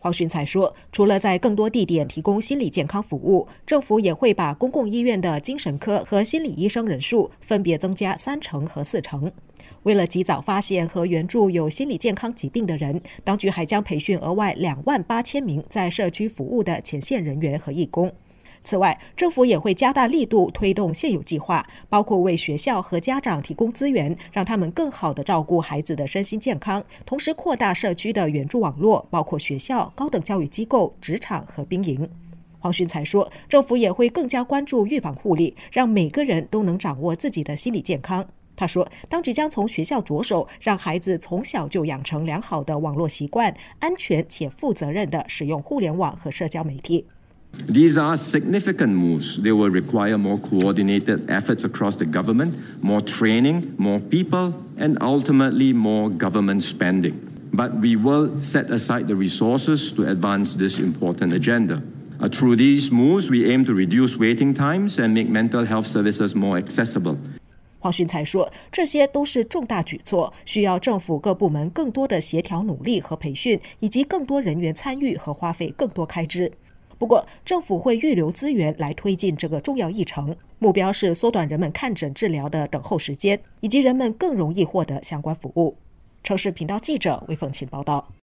黄训才说，除了在更多地点提供心理健康服务，政府也会把公共医院的精神科和心理医生人数分别增加三成和四成。为了及早发现和援助有心理健康疾病的人，当局还将培训额外两万八千名在社区服务的前线人员和义工。此外，政府也会加大力度推动现有计划，包括为学校和家长提供资源，让他们更好地照顾孩子的身心健康，同时扩大社区的援助网络，包括学校、高等教育机构、职场和兵营。黄勋才说，政府也会更加关注预防护理，让每个人都能掌握自己的心理健康。他说，当局将从学校着手，让孩子从小就养成良好的网络习惯，安全且负责任地使用互联网和社交媒体。These are significant moves. They will require more coordinated efforts across the government, more training, more people, and ultimately more government spending. But we will set aside the resources to advance this important agenda. Uh, through these moves, we aim to reduce waiting times and make mental health services more accessible. 黄训才说，这些都是重大举措，需要政府各部门更多的协调努力和培训，以及更多人员参与和花费更多开支。 不过，政府会预留资源来推进这个重要议程，目标是缩短人们看诊治疗的等候时间，以及人们更容易获得相关服务。城市频道记者魏凤琴报道。